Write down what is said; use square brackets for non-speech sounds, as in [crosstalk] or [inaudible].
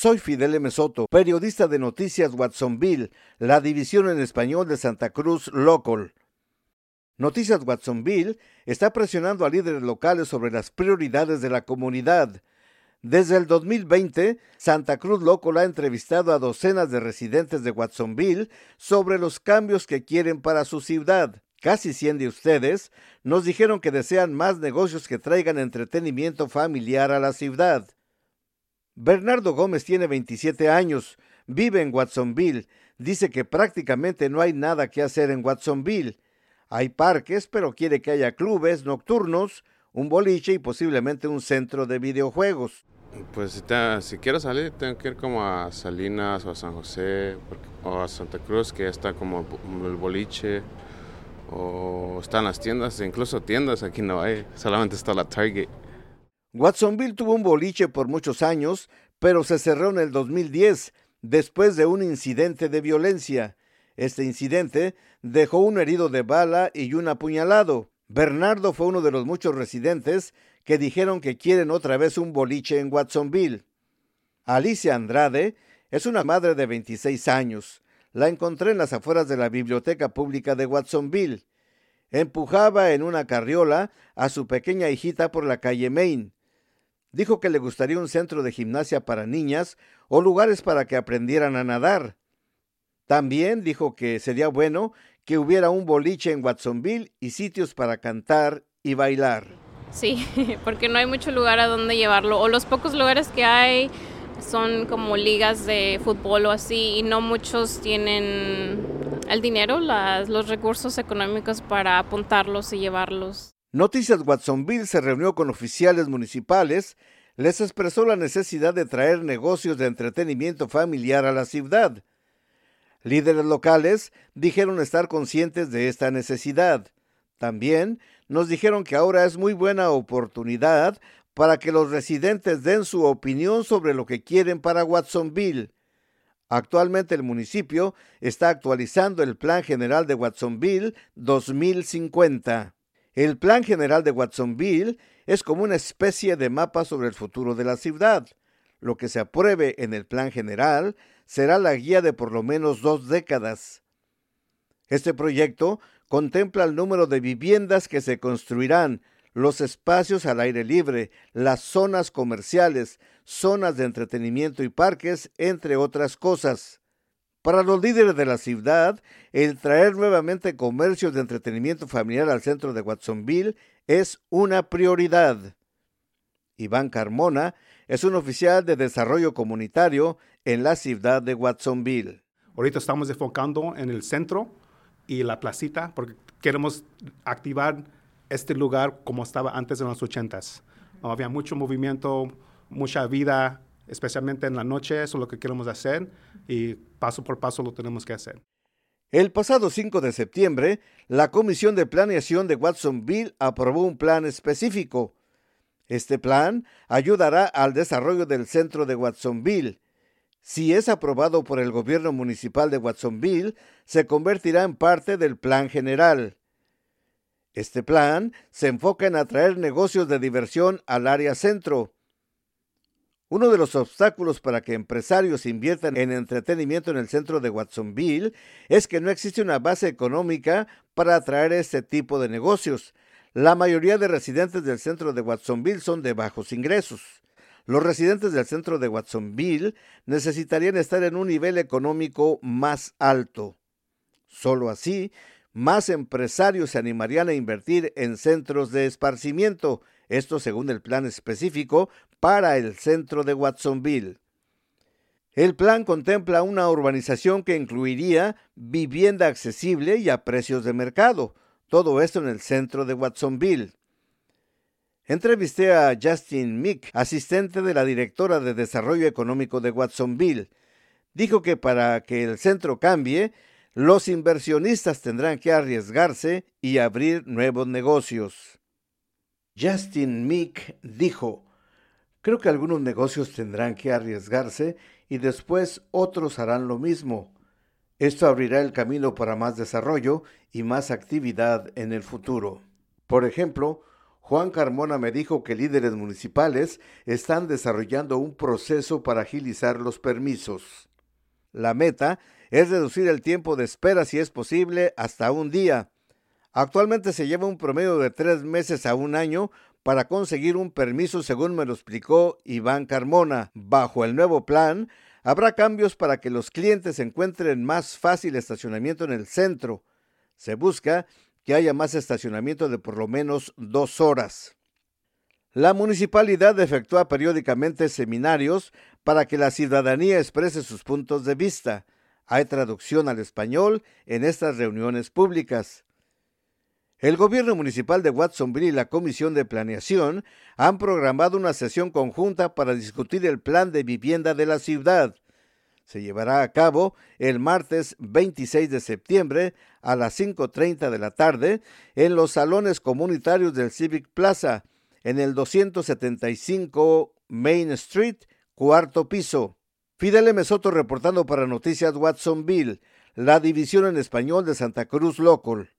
Soy Fidel M. Soto, periodista de Noticias Watsonville, la división en español de Santa Cruz Local. Noticias Watsonville está presionando a líderes locales sobre las prioridades de la comunidad. Desde el 2020, Santa Cruz Local ha entrevistado a docenas de residentes de Watsonville sobre los cambios que quieren para su ciudad. Casi 100 de ustedes nos dijeron que desean más negocios que traigan entretenimiento familiar a la ciudad. Bernardo Gómez tiene 27 años, vive en Watsonville, dice que prácticamente no hay nada que hacer en Watsonville hay parques, pero quiere que haya clubes nocturnos, un boliche y posiblemente un centro de videojuegos. Pues si, quiero salir, tengo que ir como a Salinas o a San José o a Santa Cruz, que está como el boliche, o están las tiendas, incluso tiendas aquí no hay, solamente está la Target. Watsonville tuvo un boliche por muchos años, pero se cerró en el 2010 después de un incidente de violencia. Este incidente dejó un herido de bala y un apuñalado. Bernardo fue uno de los muchos residentes que dijeron que quieren otra vez un boliche en Watsonville. Alicia Andrade es una madre de 26 años. La encontré en las afueras de la biblioteca pública de Watsonville. Empujaba en una carriola a su pequeña hijita por la calle Main. Dijo que le gustaría un centro de gimnasia para niñas o lugares para que aprendieran a nadar. También dijo que sería bueno que hubiera un boliche en Watsonville y sitios para cantar y bailar. Sí, [laughs] porque no hay mucho lugar a donde llevarlo. O los pocos lugares que hay son como ligas de fútbol o así y no muchos tienen el dinero, los recursos económicos para apuntarlos y llevarlos. Noticias Watsonville se reunió con oficiales municipales, les expresó la necesidad de traer negocios de entretenimiento familiar a la ciudad. Líderes locales dijeron estar conscientes de esta necesidad. También nos dijeron que ahora es muy buena oportunidad para que los residentes den su opinión sobre lo que quieren para Watsonville. Actualmente el municipio está actualizando el Plan General de Watsonville 2050. El Plan General de Watsonville es como una especie de mapa sobre el futuro de la ciudad. Lo que se apruebe en el Plan General será la guía de por lo menos dos décadas. Este proyecto contempla el número de viviendas que se construirán, los espacios al aire libre, las zonas comerciales, zonas de entretenimiento y parques, entre otras cosas. Para los líderes de la ciudad, el traer nuevamente comercios de entretenimiento familiar al centro de Watsonville es una prioridad. Iván Carmona es un oficial de desarrollo comunitario en la ciudad de Watsonville. Ahorita estamos enfocando en el centro y la placita porque queremos activar este lugar como estaba antes de los ochentas. Había mucho movimiento, mucha vida, especialmente en la noche, eso es lo que queremos hacer y paso por paso lo tenemos que hacer. El pasado 5 de septiembre, la Comisión de Planeación de Watsonville aprobó un plan específico. Este plan ayudará al desarrollo del centro de Watsonville si es aprobado por el gobierno municipal de Watsonville, se convertirá en parte del plan general. Este plan se enfoca en atraer negocios de diversión al área centro. Uno de los obstáculos para que empresarios inviertan en entretenimiento en el centro de Watsonville es que no existe una base económica para atraer este tipo de negocios. La mayoría de residentes del centro de Watsonville son de bajos ingresos. Los residentes del centro de Watsonville necesitarían estar en un nivel económico más alto. Solo así, más empresarios se animarían a invertir en centros de esparcimiento, esto según el plan específico para el centro de Watsonville. El plan contempla una urbanización que incluiría vivienda accesible y a precios de mercado, todo esto en el centro de Watsonville. Entrevisté a Justin Mick, asistente de la directora de Desarrollo Económico de Watsonville. Dijo que para que el centro cambie, los inversionistas tendrán que arriesgarse y abrir nuevos negocios. Justin Mick dijo, creo que algunos negocios tendrán que arriesgarse y después otros harán lo mismo. Esto abrirá el camino para más desarrollo y más actividad en el futuro. Por ejemplo, Juan Carmona me dijo que líderes municipales están desarrollando un proceso para agilizar los permisos. La meta es reducir el tiempo de espera si es posible hasta un día. Actualmente se lleva un promedio de tres meses a un año para conseguir un permiso, según me lo explicó Iván Carmona. Bajo el nuevo plan, habrá cambios para que los clientes encuentren más fácil estacionamiento en el centro. Se busca que haya más estacionamiento de por lo menos dos horas. La municipalidad efectúa periódicamente seminarios para que la ciudadanía exprese sus puntos de vista. Hay traducción al español en estas reuniones públicas. El gobierno municipal de Watsonville y la Comisión de Planeación han programado una sesión conjunta para discutir el plan de vivienda de la ciudad se llevará a cabo el martes 26 de septiembre a las 5.30 de la tarde en los salones comunitarios del Civic Plaza, en el 275 Main Street, cuarto piso. Fidel M. Soto reportando para Noticias Watsonville, la división en español de Santa Cruz Local.